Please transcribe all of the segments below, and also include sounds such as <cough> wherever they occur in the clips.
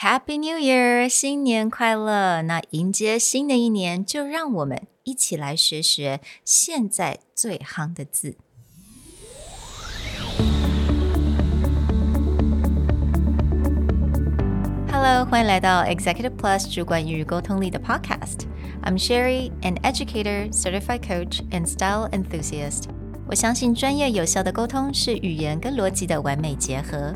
Happy New Year，新年快乐！那迎接新的一年，就让我们一起来学学现在最夯的字。Hello，欢迎来到 Executive Plus 主管与沟通力的 Podcast。I'm Sherry, an educator, certified coach, and style enthusiast. 我相信专业有效的沟通是语言跟逻辑的完美结合。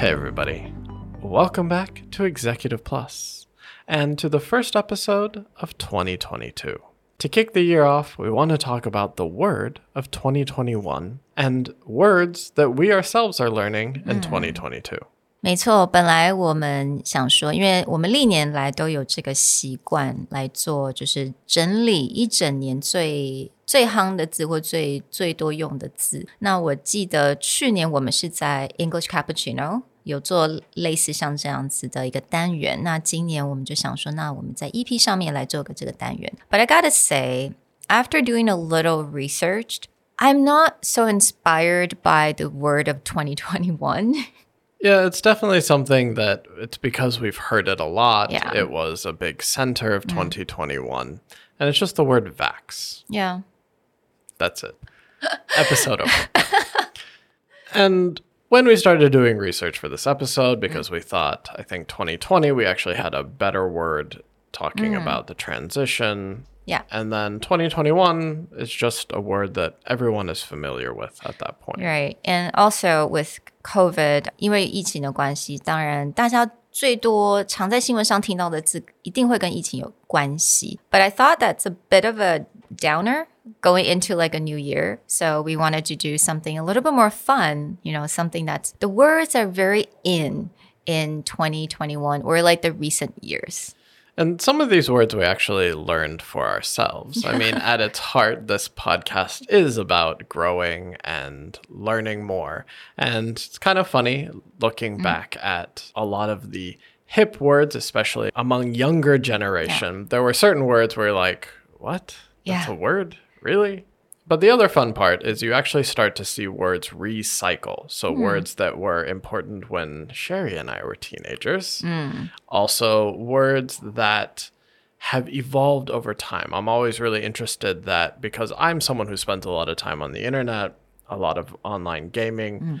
Hey, everybody. Welcome back to Executive Plus and to the first episode of 2022. To kick the year off, we want to talk about the word of 2021 and words that we ourselves are learning in 2022. 没错，本来我们想说，因为我们历年来都有这个习惯来做，就是整理一整年最最夯的字或最最多用的字。那我记得去年我们是在 English Cappuccino 有做类似像这样子的一个单元。那今年我们就想说，那我们在 EP 上面来做个这个单元。But I gotta say, after doing a little research, I'm not so inspired by the word of 2021. <laughs> Yeah, it's definitely something that it's because we've heard it a lot. Yeah. It was a big center of 2021. And it's just the word vax. Yeah. That's it. Episode over. <laughs> and when we started doing research for this episode, because we thought, I think 2020, we actually had a better word talking about the transition. Yeah. And then 2021 is just a word that everyone is familiar with at that point. Right. And also with COVID，因为疫情的关系，当然大家最多常在新闻上听到的字一定会跟疫情有关系。But I thought that's a bit of a downer going into like a new year. So we wanted to do something a little bit more fun, you know, something that's the words are very in in 2021 or like the recent years. And some of these words we actually learned for ourselves. I mean, <laughs> at its heart, this podcast is about growing and learning more. And it's kind of funny looking mm-hmm. back at a lot of the hip words, especially among younger generation. There were certain words where you're like, what? That's Yeah. a word? Really? But the other fun part is you actually start to see words recycle. So hmm. words that were important when Sherry and I were teenagers. Hmm. Also words that have evolved over time. I'm always really interested that because I'm someone who spends a lot of time on the internet, a lot of online gaming, hmm.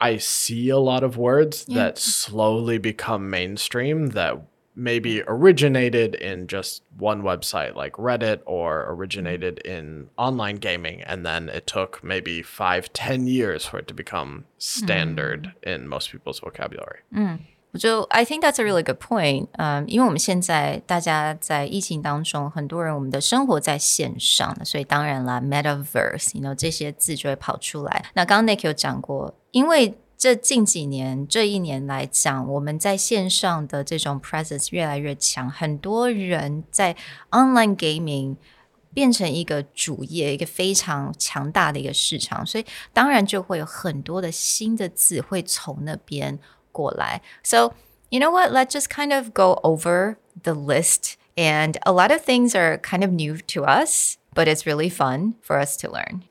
I see a lot of words that slowly become mainstream that maybe originated in just one website like Reddit or originated in online gaming and then it took maybe five, ten years for it to become standard in most people's vocabulary. 我就 I think that's a really good point。嗯，因为我们现在大家在疫情当中，很多人我们的生活在线上的，所以当然啦，metaverse，you know 这些字就会跑出来。那刚刚 Nick 有讲过，因为 这近几年这一年来讲，我们在线上的这种 presence 越来越强，很多人在 online gaming。变成一个主业，一个非常强大的一个市场，所以当然就会有很多的新的字会从那边过来。So you know what? Let's just kind of go over the list, and a lot of things are kind of new to us, but it's really fun for us to learn.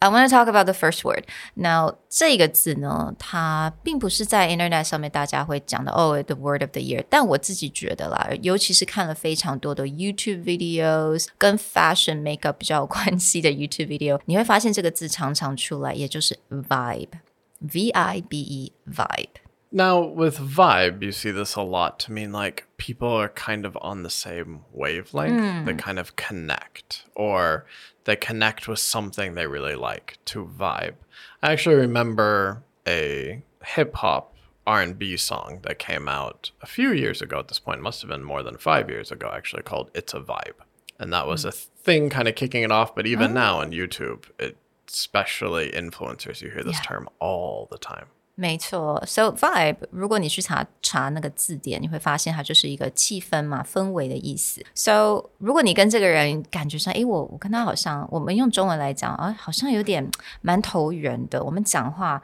I want to talk about the first word. Now，这个字呢，它并不是在 Internet 上面大家会讲的哦，the word of the year。但我自己觉得啦，尤其是看了非常多的 YouTube videos 跟 fashion makeup 比较有关系的 YouTube video，你会发现这个字常常出来，也就是 vibe，V I B E vibe。 Now, with vibe, you see this a lot to mean like people are kind of on the same wavelength. They kind of connect, or they connect with something they really like to vibe. I actually remember a hip hop R&B song that came out a few years ago at this point. Must have been more than 5 years ago actually called It's a Vibe. And that was hmm. a thing kind of kicking it off, but even oh. now on YouTube, it especially influencers. You hear this Yeah. term all the time. 没错，so vibe，如果你去查查那个字典，你会发现它就是一个气氛嘛，氛围的意思。So，如果你跟这个人感觉上，诶，我我跟他好像，我们用中文来讲啊，好像有点蛮投缘的，我们讲话、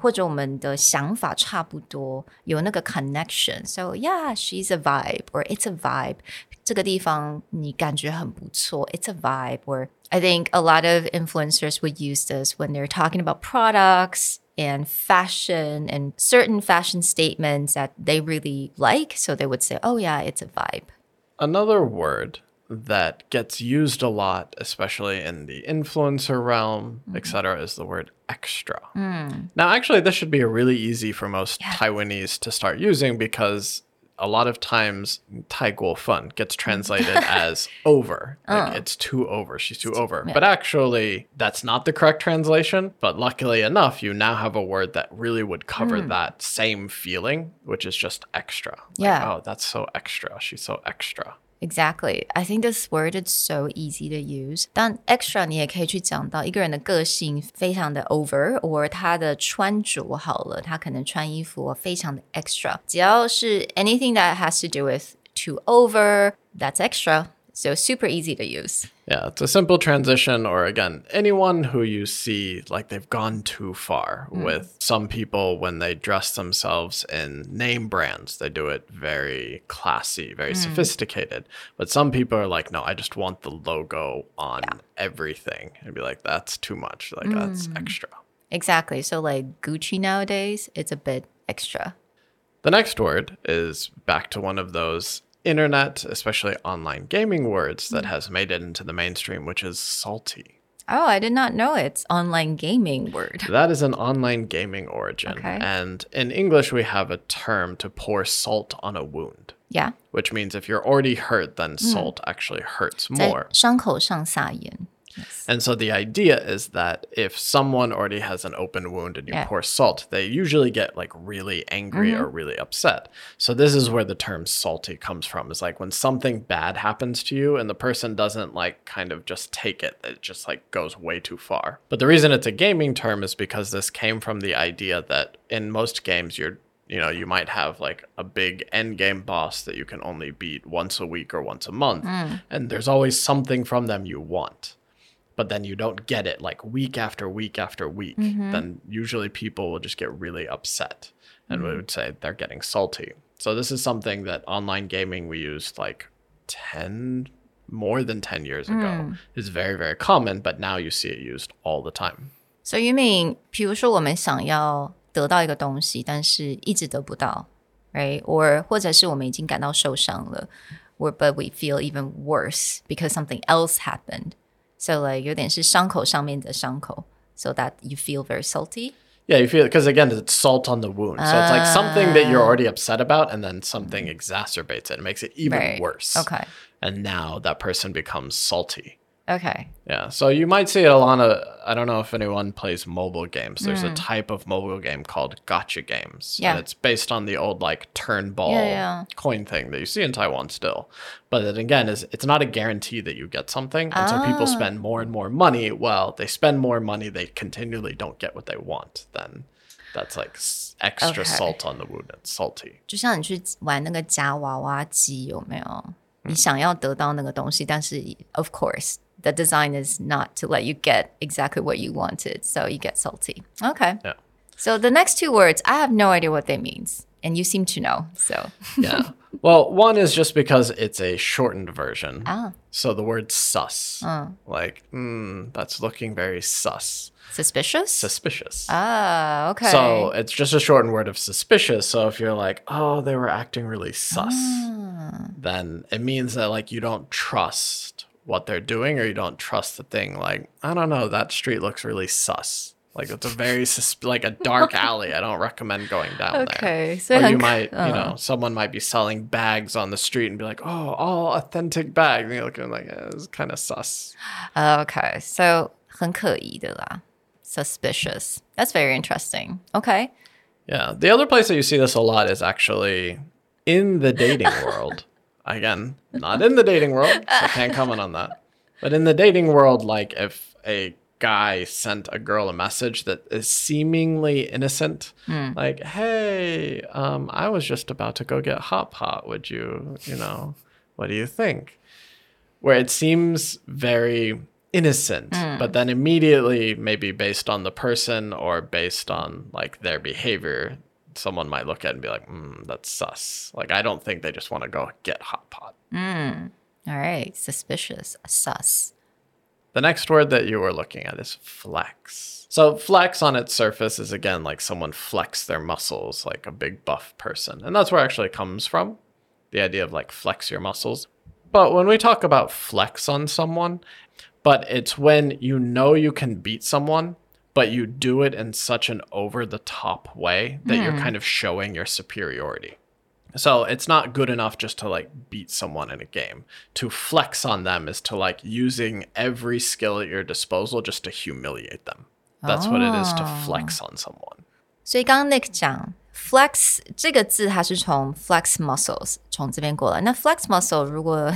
或者我们的想法差不多，有那个 connection。So yeah，she's a vibe or it's a vibe。这个地方你感觉很不错，it's a vibe。Or I think a lot of influencers would use this when they're talking about products and fashion and certain fashion statements that they really like. So they would say, oh, yeah, it's a vibe. Another word that gets used a lot, especially in the influencer realm, mm-hmm. etc., is the word extra. Hmm. Now, actually, this should be really easy for most Taiwanese to start using because a lot of times Tai Guo Fun gets mm. translated <laughs> as over. Oh. It's too over. She's too over. Yeah. But actually, that's not the correct translation. But luckily enough, you now have a word that really would cover mm. that same feeling, which is just extra. Like, yeah. oh, that's so extra. She's so extra. Exactly. I think this word is so easy to use. 但 extra 你也可以去讲到一个人的个性非常的 over，或他的穿着好了，他可能穿衣服非常的 extra。只要是 anything that has to do with too over, that's extra. So super easy to use. Yeah, it's a simple transition, or again, anyone who you see like they've gone too far mm. with some people when they dress themselves in name brands, they do it very classy, very mm. sophisticated. But some people are like, no, I just want the logo on everything. And be like, that's too much. Like, that's mm. extra. Exactly. So like Gucci nowadays, it's a bit extra. The next word is back to one of those internet, especially online gaming words that has made it into the mainstream, which is salty. Oh, I did not know it's online gaming word. <laughs> That is an online gaming origin. Okay. And in English, we have a term to pour salt on a wound, Yeah. which means if you're already hurt, then salt actually hurts 在 more. <laughs> 伤口上撒盐。 And so the idea is that if someone already has an open wound and you Yeah. pour salt, they usually get like really angry mm-hmm. or really upset. So this is where the term salty comes from. Is like when something bad happens to you and the person doesn't like kind of just take it, it just like goes way too far. But the reason it's a gaming term is because this came from the idea that in most games you're you know, you might have like a big end game boss that you can only beat once a week or once a month. Mm. And there's always something from them you want but then you don't get it like week after week after week, then usually people will just get really upset and we would say they're getting salty. So this is something that online gaming we used like 10 more than 10 years ago is very very common, but now you see it used all the time. So you mean，比如说我们想要得到一个东西，但是一直得不到，right？Or 或者是我们已经感到受伤了，or but we feel even worse because something else happened. So like 有点是伤口上面的伤口，so that you feel very salty. Yeah, you feel because again, it's salt on the wound. So it's like something that you're already upset about, and then something exacerbates it and makes it even Right. worse. Okay. And now that person becomes salty. Okay. Yeah. So you might see it a lot of, I don't know if anyone plays mobile games. There's mm. a hmm. type of mobile game called gacha games. Yeah. And it's based on the old like turn ball yeah, yeah. coin thing that you see in Taiwan still. But it, again, is it's not a guarantee that you get something. And oh. so people ah. spend more and more money. Well, they spend more money, they continually don't get what they want then. That's like extra okay. salt on the wound. It's salty. 就像你去玩那个夹娃娃机，有没有？你想要得到那个东西，但是 of course the design is not to let you get exactly what you wanted, so you get salty. Okay. Yeah. So the next two words, I have no idea what they means, and you seem to know. So <laughs> Yeah. well, one is just because it's a shortened version. Ah. So the word sus. Like, mm, that's looking very sus. suspicious. Suspicious. ah, okay. So it's just a shortened word of suspicious. So if you're like, oh, they were acting really sus, Ah. then it means that like you don't trust what they're doing or you don't trust the thing. Like, I don't know, that street looks really sus. Like it's a very sus- like a dark <laughs> alley. I don't recommend going down there. okay. So Or you很- might, you know, someone might be selling bags on the street and be like, oh, all authentic bags. And you're looking like, eh, it's kind of sus. Okay. So 很可疑的啦. Suspicious. That's very interesting. Okay. Yeah. The other place that you see this a lot is actually in the dating world. Again, not in the dating world, so I can't comment on that. But in the dating world, like if a guy sent a girl a message that is seemingly innocent, like, "Hey, um, I was just about to go get hot pot. Would you, you know, what do you think?" Where it seems very innocent, but then immediately, maybe based on the person or based on like their behavior, someone might look at and be like, mm, "That's sus." Like, I don't think they just want to go get hot pot. Mm. All right, suspicious, sus. The next word that you were looking at is flex. So, flex on its surface is again like someone flex their muscles, like a big buff person. And that's where it actually comes from the idea of like flex your muscles. But when we talk about flex on someone, but it's when you know you can beat someone, but you do it in such an over the top way that you're kind of showing your superiority. So it's not good enough just to like beat someone in a game. To flex on them is to like using every skill at your disposal just to humiliate them. That's what it is to flex on someone. 所以刚刚 Nick 讲 flex 这个字，它是从 flex muscles 从这边过来。那 flex muscle 如果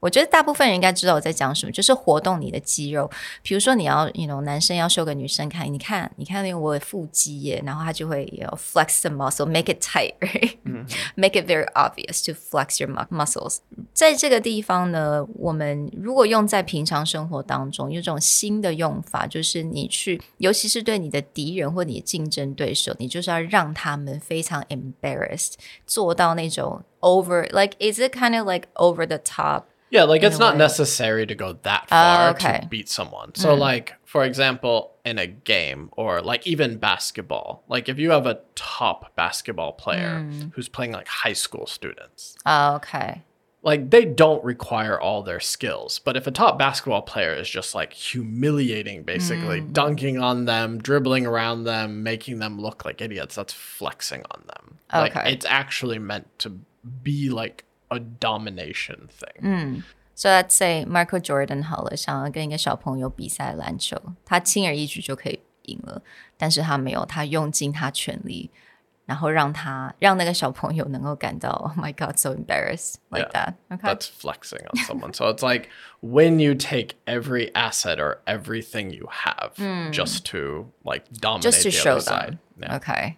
我觉得大部分人应该知道我在讲什么，就是活动你的肌肉。比如说你要，you know，男生要秀给女生看，你看，你看那个我的腹肌耶，然后他就会有 flex the muscle，make it tight，right？make it very obvious to flex your muscles。在这个地方呢，我们如果用在平常生活当中，有种新的用法，就是你去，尤其是对你的敌人或你的竞争对手，你就是要让他们非常 embarrassed，做到那种 over，like is it kind of like over the top？Yeah, like it's not way. necessary to go that oh, far okay. to beat someone. So, hmm. like, for example, in a game or like even basketball, like if you have a top basketball player hmm. who's playing like high school students, oh, okay like they don't require all their skills. But if a top basketball player is just like humiliating, basically hmm. dunking on them, dribbling around them, making them look like idiots, that's flexing on them. Like Okay. it's actually meant to be like a domination thing. So let's say Michael Jordan 好了，想要跟一个小朋友比赛篮球，他轻而易举就可以赢了，但是他没有，他用尽他全力，然后让他让那个小朋友能够感到 Oh <laughs> my God, so embarrassed like Yeah. that. Okay. That's flexing on someone. so it's like when you take every asset or everything you have just to like dominate Just to the show other side. them. Yeah. Okay.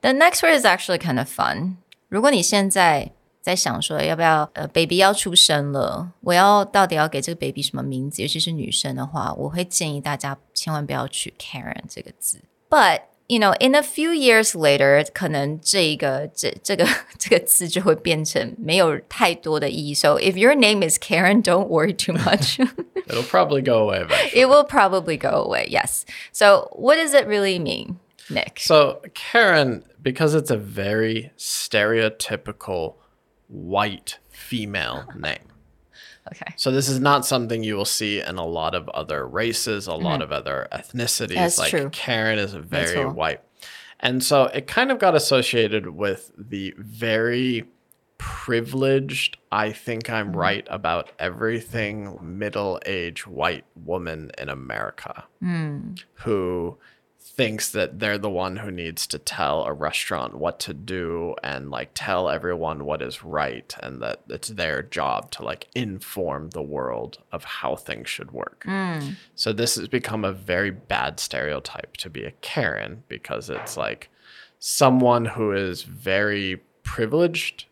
The next word is actually kind of fun. 如果你现在 在想说要不要呃 baby 要出生了，我要到底要给这个 baby 什么名字？尤其是女生的话，我会建议大家千万不要取 Karen 这个字。But you know, in a few years later，可能这一个这这个这个字就会变成没有太多的意义。So <laughs> if your name is Karen, don't worry too much. <laughs> It'll probably go away eventually. it will probably go away. Yes. So what does it really mean, Nick? So Karen, because it's a very stereotypical white female <laughs> name. Okay. So this is not something you will see in a lot of other races, a lot mm-hmm. of other ethnicities. That's like true. Karen is very true. white. And so it kind of got associated with the very privileged, I think I'm mm-hmm. right about everything middle aged white woman in America mm. who thinks that they're the one who needs to tell a restaurant what to do and like tell everyone what is right and that it's their job to like inform the world of how things should work. So this has become a very bad stereotype to be a Karen because it's like someone who is very privileged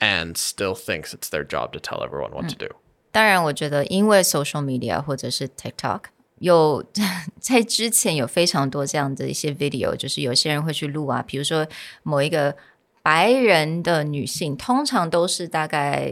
and still thinks it's their job to tell everyone what to do. 当然，我觉得因为 social media 或者是 TikTok 有在之前有非常多这样的一些 video，就是有些人会去录啊，比如说某一个白人的女性，通常都是大概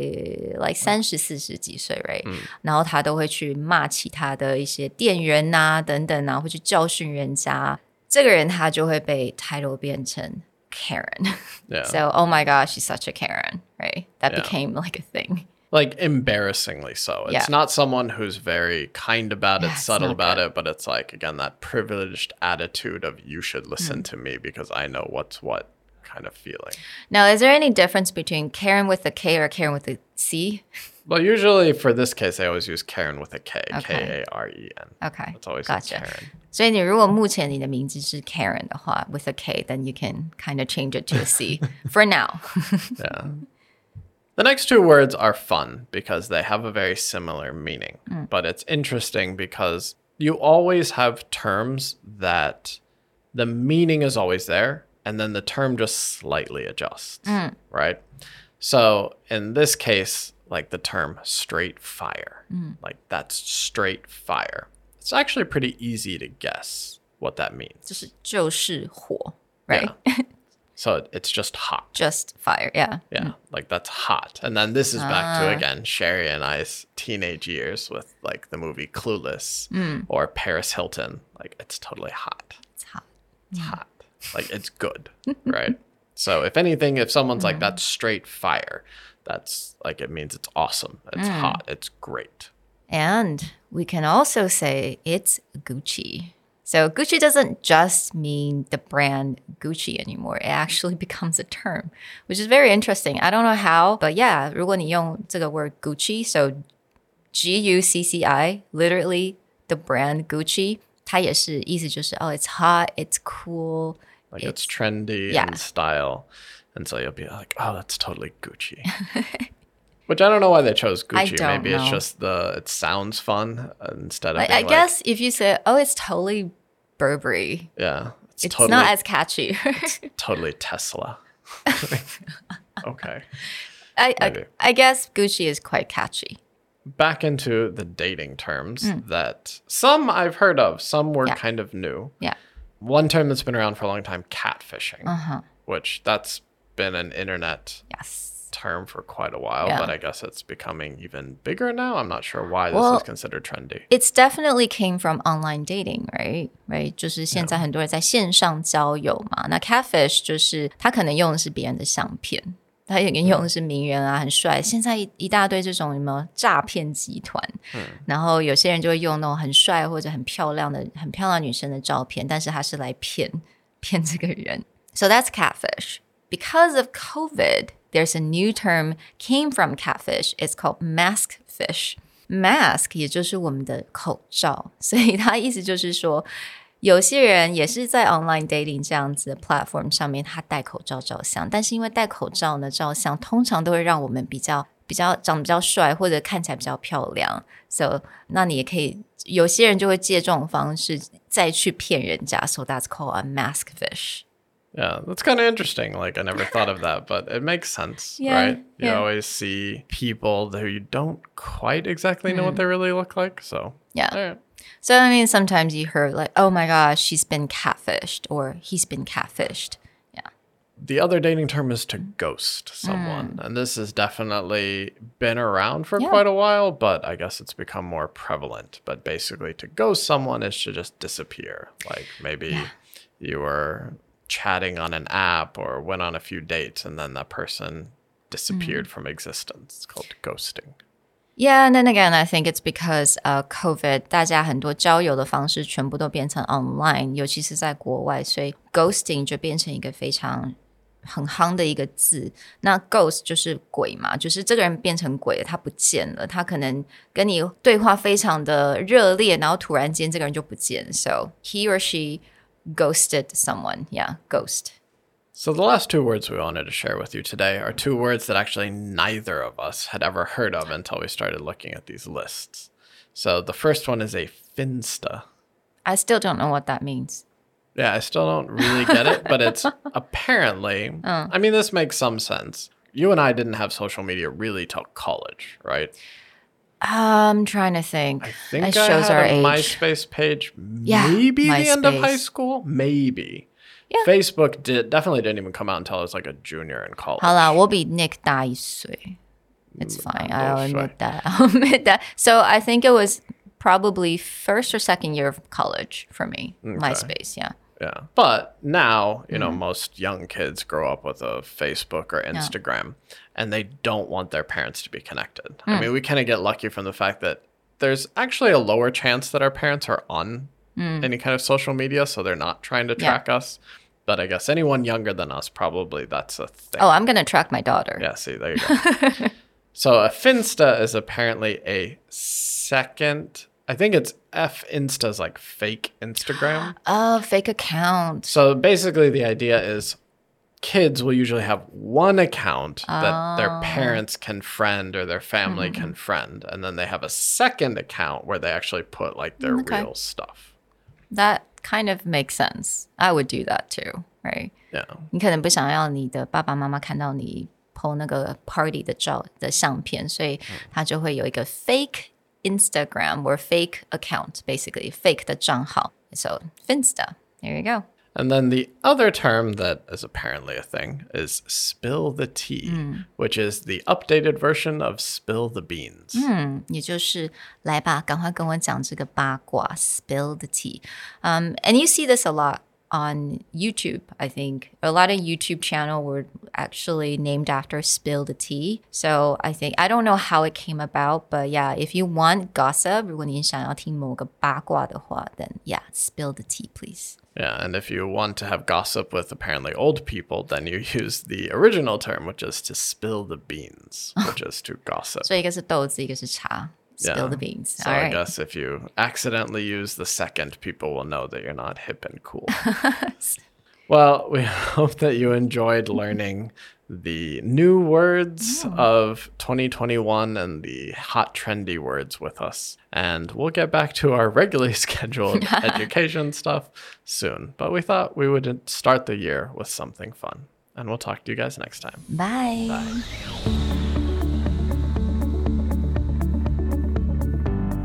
like 三十四十几岁，right？、然后她都会去骂其他的一些店员呐、等等啊，会去教训人家。这个人他就会被 title 变成 Karen。Yeah. So, oh my gosh, she's such a Karen, right? That Yeah. became like a thing. like embarrassingly so. It's Yeah. not someone who's very kind about it, Yeah, it's subtle not about good. it, but it's like again that privileged attitude of you should listen to me because I know what's what kind of feeling. Now, is there any difference between Karen with a K or Karen with a C? Well, usually for this case, I always use Karen with a K, Okay. K A R E N. Okay, It's always gotcha. Karen. 所以你如果目前你的名字是 Karen 的话，with a K, then you can kind of change it to a C <laughs> for now. <laughs> Yeah. The next two words are fun because they have a very similar meaning. But it's interesting because you always have terms that the meaning is always there and then the term just slightly adjusts, right? So in this case, like the term straight fire, like that's straight fire. It's actually pretty easy to guess what that means. 就是就是火，right? <laughs> So it's just hot. Just fire, yeah. Yeah, mm. like that's hot. And then this is back to ah. again Sherry and I's teenage years with like the movie Clueless mm. or Paris Hilton. Like it's totally hot. It's hot. It's mm. hot. Like it's good, <laughs> right? So if anything, if someone's like that's straight fire, that's like it means it's awesome. It's hot. It's great. And we can also say it's Gucci. So Gucci doesn't just mean the brand Gucci anymore. It actually becomes <laughs> a term, which is very interesting. I don't know how, but yeah, 如果你用这个 word Gucci, so G U C C I, literally the brand Gucci, 它也是意思就是, oh, it's hot, it's cool. Like it's, trendy yeah. in style. And so you'll be like, oh, that's totally Gucci. <laughs> Which I don't know why they chose Gucci. Maybe it's just the it sounds fun instead of I, I like, guess if you say, oh, it's totally Burberry, yeah, it's, it's totally not as catchy. <laughs> totally Tesla. <laughs> okay. I, I, I guess Gucci is quite catchy. Back into the dating terms that some I've heard of, some were. Yeah. kind of new. Yeah. One term that's been around for a long time, catfishing, Uh-huh. which that's been an internet Yes term for quite a while, Yeah. but I guess it's becoming even bigger now. I'm not sure why this Well- is considered trendy. It's definitely came from online dating, right? Right，就是现在很多人在线上交友嘛。那 catfish 就是他可能用的是别人的相片，他也用的是名人啊，很帅。现在一一大堆这种什么诈骗集团，然后有些人就会用那种很帅或者很漂亮的、很漂亮女生的照片，但是他是来骗骗这个人。So that's catfish. Because of COVID, there's a new term came from catfish. It's called mask fish. Mask 也就是我们的口罩，所以它意思就是说，有些人也是在 online <laughs> dating 这样子的 platform 上面，他戴口罩照相，但是因为戴口罩呢，照相通常都会让我们比较比较长得比较帅，或者看起来比较漂亮。So 那你也可以，有些人就会借这种方式再去骗人家。So that's called a mask fish. Yeah, that's kind of interesting. Like I never thought of that, but it makes sense, Yeah, right? You yeah. always see people who you don't quite exactly know what mm. they really look like. So Yeah. right. So I mean, sometimes you heard like, "Oh my gosh, she's been catfished," or "He's been catfished." Yeah. The other dating term is to ghost someone. Mm. And this has definitely been around for Yeah. quite a while, but I guess it's become more prevalent. But basically, to ghost someone is to just disappear. Like maybe you were chatting on an app or went on a few dates, and then that person disappeared from existence. It's called ghosting. Yeah, and then again, I think it's because uh COVID，大家很多交友的方式全部都变成 online，尤其是在国外，所以 ghosting 就变成一个非常很夯的一个字。那 ghost 就是鬼嘛，就是这个人变成鬼了，他不见了，他可能跟你对话非常的热烈，然后突然间这个人就不见了。So he or she ghosted someone. Yeah, ghost. So, the last two words we wanted to share with you today are two words that actually neither of us had ever heard of until we started looking at these lists. So, the first one is a finsta. I still don't know what that means. Yeah, I still don't really get it, but it's <laughs> apparently, oh. I mean, this makes some sense. You and I didn't have social media really till college, right? I'm trying to think. I think it I shows had our a age. MySpace page, Yeah, maybe the end of high MySpace. school, maybe. Yeah. Facebook did definitely didn't even come out until I was like a junior in college. 好啦，我比 Nick 大一岁。It's fine. I'll 多岁 admit that. <laughs> I'll admit that. So I think it was probably first or second year of college for me. MySpace, yeah. Yeah. But now, you Mm-hmm. know, most young kids grow up with a Facebook or Instagram and they don't want their parents to be connected. Mm. I mean, we kind of get lucky from the fact that there's actually a lower chance that our parents are on any kind of social media, so they're not trying to Mm. Yeah. track us. But I guess anyone younger than us, probably that's a thing. Oh, I'm gonna track my daughter. Yeah, see, there you go. <laughs> so a Finsta is apparently a second, I think it's F Insta's like fake Instagram. <gasps> Oh, fake account. So basically, the idea is kids will usually have one account that their parents can friend or their family can friend. And then they have a second account where they actually put like their Okay. real stuff. That kind of makes sense. I would do that too, right? Yeah. 你可能不想要你的爸爸妈妈看到你 PO 那个 party 的照的相片，所以他就会有一个 fake Instagram or fake account, basically fake 的账号。So Finsta, there you go. And then the other term that is apparently a thing is spill the tea, which is the updated version of spill the beans. 也就是来吧，赶快跟我讲这个八卦，spill the tea. Um, and you see this a lot on YouTube. I think a lot of YouTube channel were actually named after spill the tea. So I think I don't know how it came about, but yeah, if you want gossip, 如果你想要听某个八卦的话，then yeah, spill the tea, please. Yeah, and if you want to have gossip with apparently old people, then you use <laughs> the original term, which is to spill the beans, which is to gossip. 所<laughs> 以一个是豆子，一个是茶。 Spill Yeah. the beans. So All I right. guess if you accidentally use the second, people will know that you're not hip and cool. <laughs> well, we <laughs> hope that you enjoyed learning the new words of 2021 and the hot trendy words with us. And we'll get back to our regularly <laughs> scheduled education stuff soon. But we thought we would start the year with something fun. And we'll talk to you guys next time. Bye.